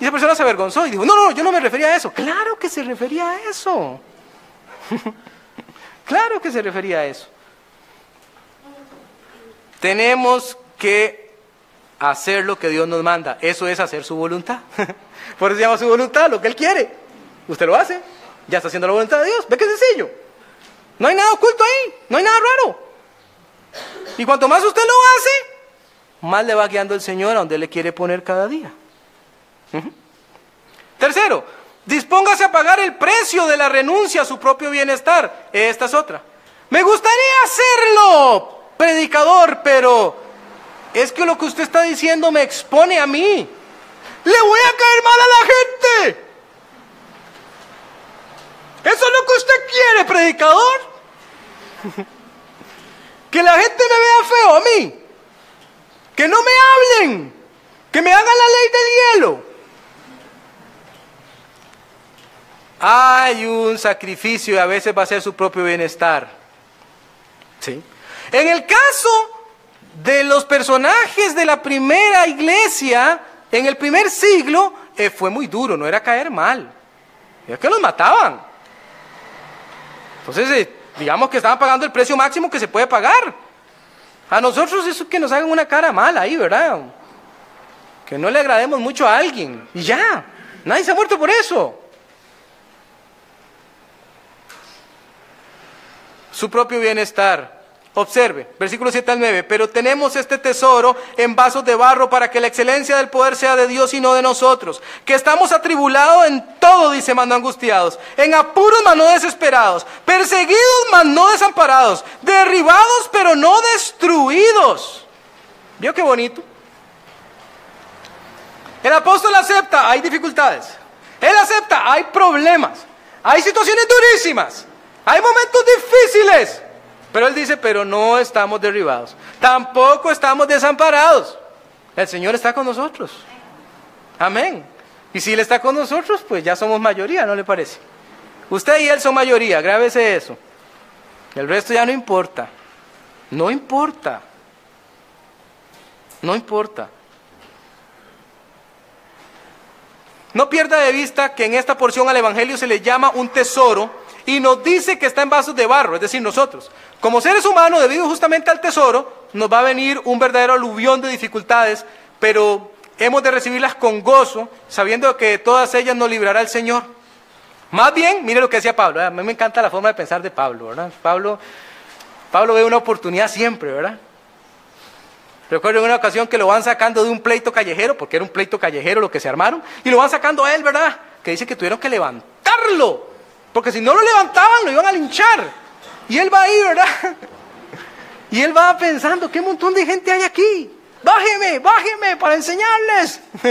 Y esa persona se avergonzó y dijo, no, no, yo no me refería a eso. Claro que se refería a eso. claro que se refería a eso. Tenemos que hacer lo que Dios nos manda. Eso es hacer su voluntad. Por eso se llama su voluntad, lo que Él quiere. Usted lo hace, ya está haciendo la voluntad de Dios. ¿Ve qué sencillo? No hay nada oculto ahí, no hay nada raro. Y cuanto más usted lo hace, más le va guiando el Señor a donde le quiere poner cada día. Tercero, dispóngase a pagar el precio de la renuncia a su propio bienestar. Esta es otra. Me gustaría hacerlo, predicador, pero es que lo que usted está diciendo me expone a mí. Le voy a caer mal a la gente. ¿Eso es lo que usted quiere, predicador? que la gente me vea feo a mí. Que no me hablen. Que me hagan la ley del hielo. Hay un sacrificio y a veces va a ser su propio bienestar. ¿Sí? En el caso de los personajes de la primera iglesia, en el primer siglo, eh, fue muy duro, no era caer mal. Era que los mataban. Entonces, eh, digamos que estaban pagando el precio máximo que se puede pagar. A nosotros eso que nos hagan una cara mala ahí, ¿verdad? Que no le agrademos mucho a alguien. Y ya, nadie se ha muerto por eso. su propio bienestar. Observe, versículo 7 al 9, pero tenemos este tesoro en vasos de barro para que la excelencia del poder sea de Dios y no de nosotros, que estamos atribulados en todo, dice, mano angustiados, en apuros, mas no desesperados, perseguidos, mas no desamparados, derribados, pero no destruidos. ¿Vio qué bonito? El apóstol acepta, hay dificultades. Él acepta, hay problemas, hay situaciones durísimas. Hay momentos difíciles. Pero él dice, pero no estamos derribados. Tampoco estamos desamparados. El Señor está con nosotros. Amén. Y si Él está con nosotros, pues ya somos mayoría, ¿no le parece? Usted y Él son mayoría, grábese eso. El resto ya no importa. No importa. No importa. No pierda de vista que en esta porción al Evangelio se le llama un tesoro y nos dice que está en vasos de barro, es decir, nosotros. Como seres humanos, debido justamente al tesoro, nos va a venir un verdadero aluvión de dificultades, pero hemos de recibirlas con gozo, sabiendo que todas ellas nos librará el Señor. Más bien, mire lo que decía Pablo, a mí me encanta la forma de pensar de Pablo, ¿verdad? Pablo, Pablo ve una oportunidad siempre, ¿verdad? Recuerdo una ocasión que lo van sacando de un pleito callejero, porque era un pleito callejero lo que se armaron, y lo van sacando a él, ¿verdad? Que dice que tuvieron que levantarlo, porque si no lo levantaban lo iban a linchar. Y él va ahí, ¿verdad? Y él va pensando, ¿qué montón de gente hay aquí? Bájeme, bájeme para enseñarles.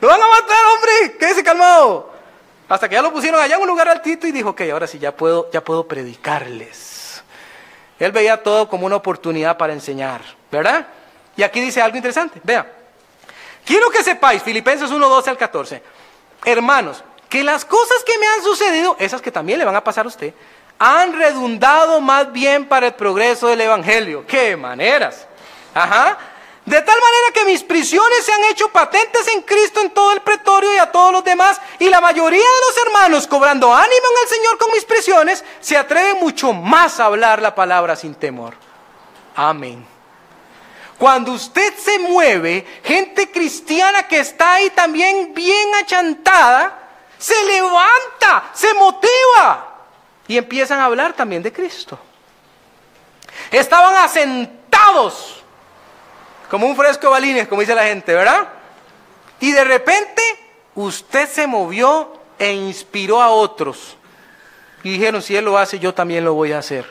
lo van a matar, hombre, quédese calmado. Hasta que ya lo pusieron allá en un lugar altito y dijo, ok, ahora sí ya puedo, ya puedo predicarles. Él veía todo como una oportunidad para enseñar, ¿verdad? Y aquí dice algo interesante, vea. Quiero que sepáis, Filipenses 1, 12 al 14, hermanos, que las cosas que me han sucedido, esas que también le van a pasar a usted, han redundado más bien para el progreso del Evangelio. ¿Qué maneras? Ajá. De tal manera que mis prisiones se han hecho patentes en Cristo en todo el pretorio y a todos los demás, y la mayoría de los hermanos, cobrando ánimo en el Señor con mis prisiones, se atreven mucho más a hablar la palabra sin temor. Amén. Cuando usted se mueve, gente cristiana que está ahí también bien achantada, se levanta, se motiva y empiezan a hablar también de Cristo. Estaban asentados como un fresco balines, como dice la gente, ¿verdad? Y de repente usted se movió e inspiró a otros. Y dijeron, si Él lo hace, yo también lo voy a hacer.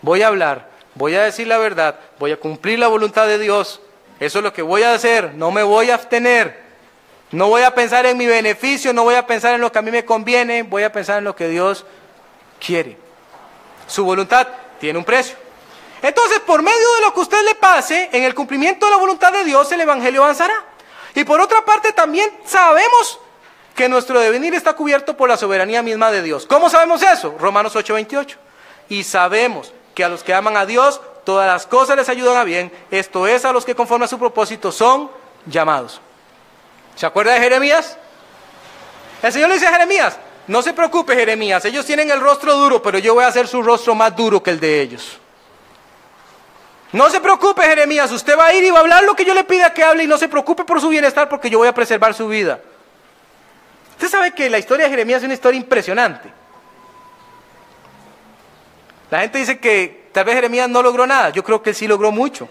Voy a hablar voy a decir la verdad, voy a cumplir la voluntad de Dios. Eso es lo que voy a hacer, no me voy a abstener. No voy a pensar en mi beneficio, no voy a pensar en lo que a mí me conviene, voy a pensar en lo que Dios quiere. Su voluntad tiene un precio. Entonces, por medio de lo que usted le pase, en el cumplimiento de la voluntad de Dios, el Evangelio avanzará. Y por otra parte, también sabemos que nuestro devenir está cubierto por la soberanía misma de Dios. ¿Cómo sabemos eso? Romanos 8:28. Y sabemos que a los que aman a Dios, todas las cosas les ayudan a bien, esto es a los que conforme a su propósito son llamados. ¿Se acuerda de Jeremías? El Señor le dice a Jeremías, no se preocupe Jeremías, ellos tienen el rostro duro, pero yo voy a hacer su rostro más duro que el de ellos. No se preocupe Jeremías, usted va a ir y va a hablar lo que yo le pida que hable y no se preocupe por su bienestar porque yo voy a preservar su vida. Usted sabe que la historia de Jeremías es una historia impresionante. La gente dice que tal vez Jeremías no logró nada. Yo creo que él sí logró mucho.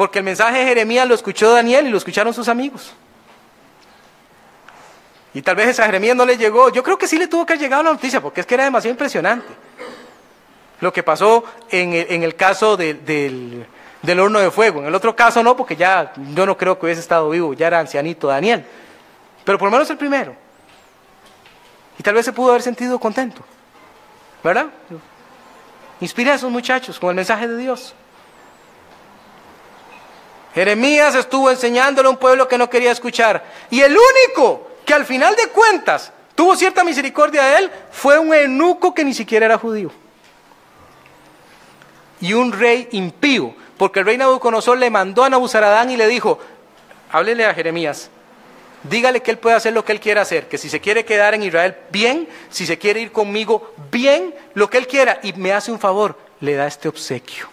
Porque el mensaje de Jeremías lo escuchó Daniel y lo escucharon sus amigos. Y tal vez a Jeremías no le llegó. Yo creo que sí le tuvo que llegar la noticia, porque es que era demasiado impresionante. Lo que pasó en el, caso del, del, horno de fuego. En el otro caso no, porque ya yo no creo que hubiese estado vivo, ya era ancianito Daniel. Pero por lo menos el primero. Y tal vez se pudo haber sentido contento. ¿Verdad? Inspira a esos muchachos con el mensaje de Dios. Jeremías estuvo enseñándole a un pueblo que no quería escuchar. Y el único que al final de cuentas tuvo cierta misericordia de él fue un eunuco que ni siquiera era judío. Y un rey impío, porque el rey Nabucodonosor le mandó a Nabuzaradán y le dijo, háblele a Jeremías, Dígale que Él puede hacer lo que Él quiera hacer, que si se quiere quedar en Israel, bien, si se quiere ir conmigo, bien, lo que Él quiera. Y me hace un favor, le da este obsequio.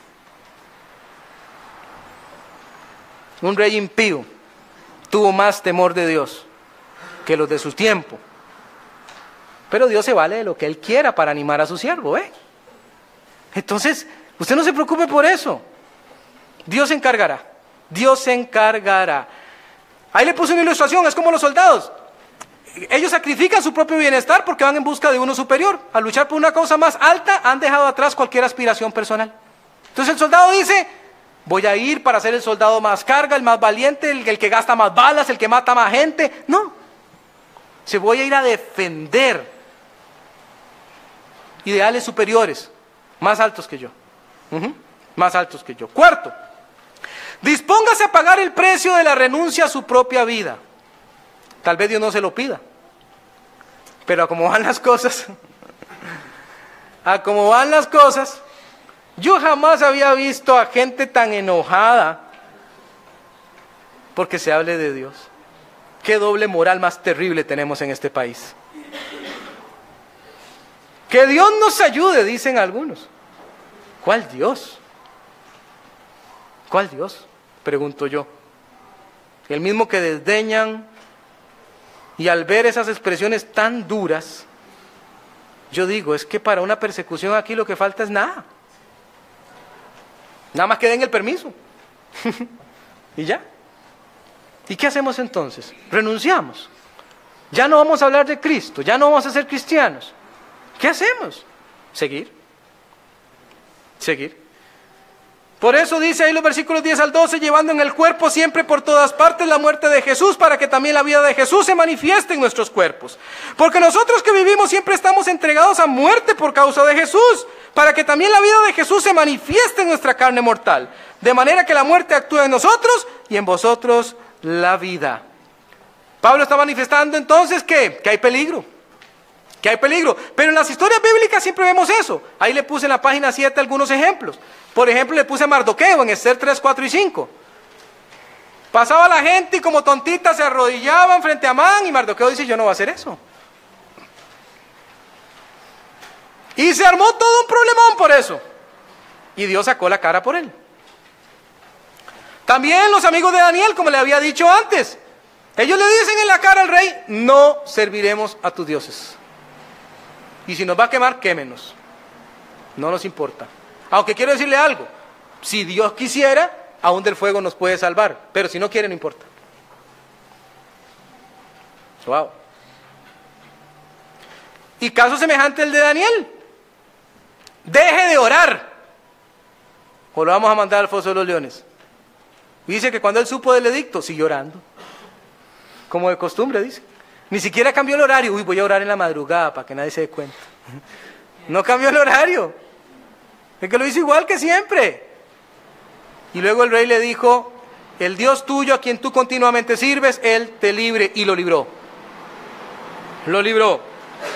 Un rey impío tuvo más temor de Dios que los de su tiempo. Pero Dios se vale de lo que Él quiera para animar a su siervo, ¿eh? Entonces, usted no se preocupe por eso. Dios se encargará. Dios se encargará. Ahí le puse una ilustración, es como los soldados. Ellos sacrifican su propio bienestar porque van en busca de uno superior. Al luchar por una causa más alta, han dejado atrás cualquier aspiración personal. Entonces el soldado dice, voy a ir para ser el soldado más carga, el más valiente, el, el que gasta más balas, el que mata más gente. No, se voy a ir a defender ideales superiores. Más altos que yo. Más altos que yo. Cuarto, dispóngase a pagar el precio de la renuncia a su propia vida. Tal vez Dios no se lo pida. Pero a cómo van las cosas, a cómo van las cosas, yo jamás había visto a gente tan enojada porque se hable de Dios. Qué doble moral más terrible tenemos en este país. Que Dios nos ayude, dicen algunos. ¿Cuál Dios? ¿Cuál Dios? Pregunto yo. El mismo que desdeñan y al ver esas expresiones tan duras, yo digo, es que para una persecución aquí lo que falta es nada. Nada más que den el permiso. y ya. ¿Y qué hacemos entonces? Renunciamos. Ya no vamos a hablar de Cristo, ya no vamos a ser cristianos. ¿Qué hacemos? Seguir. Seguir. Por eso dice ahí los versículos 10 al 12, llevando en el cuerpo siempre por todas partes la muerte de Jesús, para que también la vida de Jesús se manifieste en nuestros cuerpos. Porque nosotros que vivimos siempre estamos entregados a muerte por causa de Jesús, para que también la vida de Jesús se manifieste en nuestra carne mortal. De manera que la muerte actúe en nosotros y en vosotros la vida. Pablo está manifestando entonces que, que hay peligro que hay peligro. Pero en las historias bíblicas siempre vemos eso. Ahí le puse en la página 7 algunos ejemplos. Por ejemplo, le puse a Mardoqueo en Esther 3, 4 y 5. Pasaba la gente y como tontita se arrodillaban frente a Amán y Mardoqueo dice, yo no voy a hacer eso. Y se armó todo un problemón por eso. Y Dios sacó la cara por él. También los amigos de Daniel, como le había dicho antes, ellos le dicen en la cara al rey, no serviremos a tus dioses. Y si nos va a quemar, quémenos. No nos importa. Aunque quiero decirle algo, si Dios quisiera, aún del fuego nos puede salvar, pero si no quiere, no importa. Wow. Y caso semejante el de Daniel. Deje de orar. O lo vamos a mandar al foso de los leones. Y dice que cuando él supo del edicto, siguió orando. Como de costumbre, dice. Ni siquiera cambió el horario. Uy, voy a orar en la madrugada para que nadie se dé cuenta. No cambió el horario. Es que lo hizo igual que siempre. Y luego el rey le dijo, el Dios tuyo a quien tú continuamente sirves, Él te libre y lo libró. Lo libró.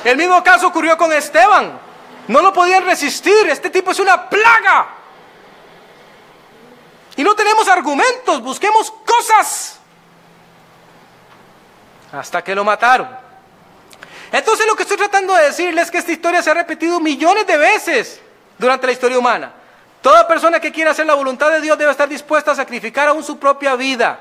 El mismo caso ocurrió con Esteban. No lo podían resistir. Este tipo es una plaga. Y no tenemos argumentos, busquemos cosas. Hasta que lo mataron. Entonces lo que estoy tratando de decirles es que esta historia se ha repetido millones de veces durante la historia humana. Toda persona que quiera hacer la voluntad de Dios debe estar dispuesta a sacrificar aún su propia vida.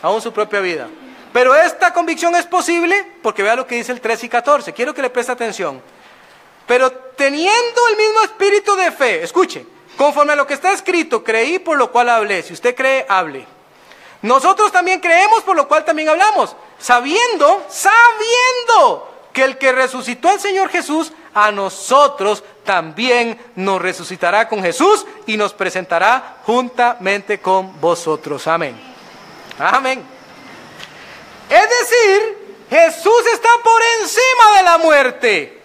Aún su propia vida. Pero esta convicción es posible porque vea lo que dice el 13 y 14. Quiero que le preste atención. Pero teniendo el mismo espíritu de fe, escuche, conforme a lo que está escrito, creí por lo cual hablé. Si usted cree, hable. Nosotros también creemos por lo cual también hablamos, sabiendo, sabiendo que el que resucitó al Señor Jesús, a nosotros también nos resucitará con Jesús y nos presentará juntamente con vosotros. Amén. Amén. Es decir, Jesús está por encima de la muerte.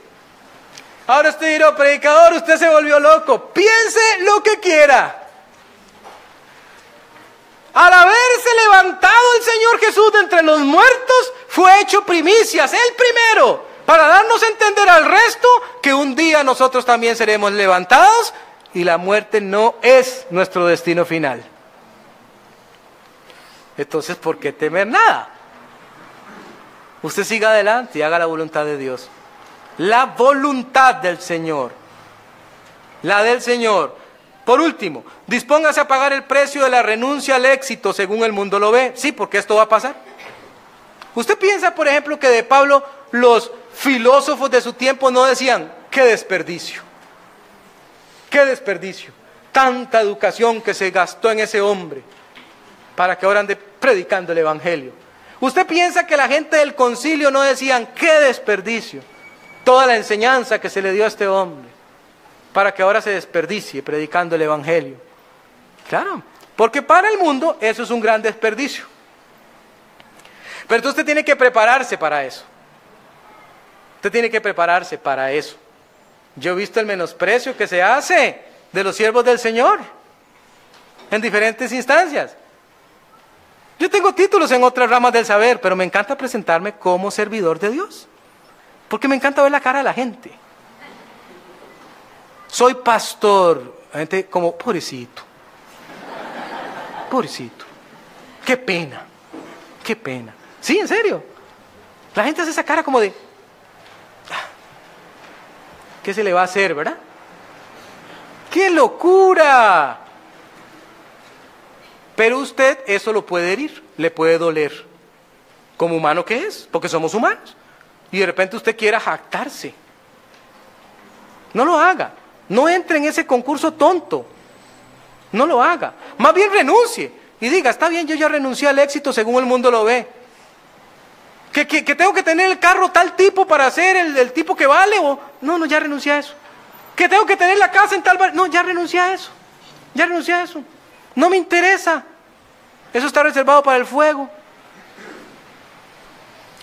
Ahora usted dirá, predicador, usted se volvió loco. Piense lo que quiera. Al haberse levantado el Señor Jesús de entre los muertos, fue hecho primicias, el primero, para darnos a entender al resto que un día nosotros también seremos levantados y la muerte no es nuestro destino final. Entonces, ¿por qué temer nada? Usted siga adelante y haga la voluntad de Dios. La voluntad del Señor. La del Señor. Por último, dispóngase a pagar el precio de la renuncia al éxito según el mundo lo ve. Sí, porque esto va a pasar. Usted piensa, por ejemplo, que de Pablo los filósofos de su tiempo no decían, qué desperdicio, qué desperdicio, tanta educación que se gastó en ese hombre para que ahora ande predicando el Evangelio. Usted piensa que la gente del concilio no decían, qué desperdicio, toda la enseñanza que se le dio a este hombre para que ahora se desperdicie predicando el Evangelio. Claro, porque para el mundo eso es un gran desperdicio. Pero entonces usted tiene que prepararse para eso. Usted tiene que prepararse para eso. Yo he visto el menosprecio que se hace de los siervos del Señor en diferentes instancias. Yo tengo títulos en otras ramas del saber, pero me encanta presentarme como servidor de Dios, porque me encanta ver la cara de la gente. Soy pastor, gente como, pobrecito, pobrecito, qué pena, qué pena. Sí, en serio. La gente hace esa cara como de, ah, ¿qué se le va a hacer, verdad? ¡Qué locura! Pero usted eso lo puede herir, le puede doler, como humano que es, porque somos humanos. Y de repente usted quiera jactarse. No lo haga. No entre en ese concurso tonto. No lo haga. Más bien renuncie y diga, está bien, yo ya renuncié al éxito según el mundo lo ve. Que, tengo que tener el carro tal tipo para ser el, tipo que vale o... No, no, ya renuncié a eso. Que tengo que tener la casa en tal... No, ya renuncié a eso. Ya renuncié a eso. No me interesa. Eso está reservado para el fuego.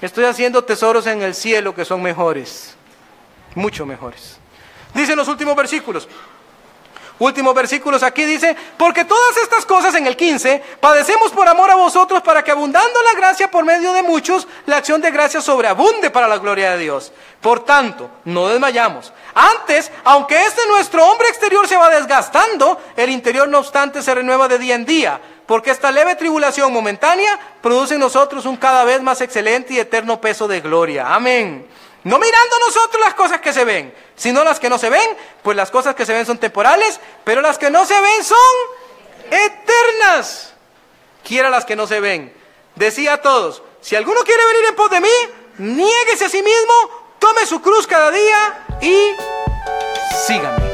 Estoy haciendo tesoros en el cielo que son mejores, mucho mejores. Dice en los últimos versículos, últimos versículos aquí dice, porque todas estas cosas en el 15 padecemos por amor a vosotros para que abundando la gracia por medio de muchos, la acción de gracia sobreabunde para la gloria de Dios. Por tanto, no desmayamos. Antes, aunque este nuestro hombre exterior se va desgastando, el interior no obstante se renueva de día en día, porque esta leve tribulación momentánea produce en nosotros un cada vez más excelente y eterno peso de gloria. Amén. No mirando nosotros las cosas que se ven, sino las que no se ven, pues las cosas que se ven son temporales, pero las que no se ven son eternas. Quiera las que no se ven. Decía a todos, si alguno quiere venir en pos de mí, niéguese a sí mismo, tome su cruz cada día y síganme.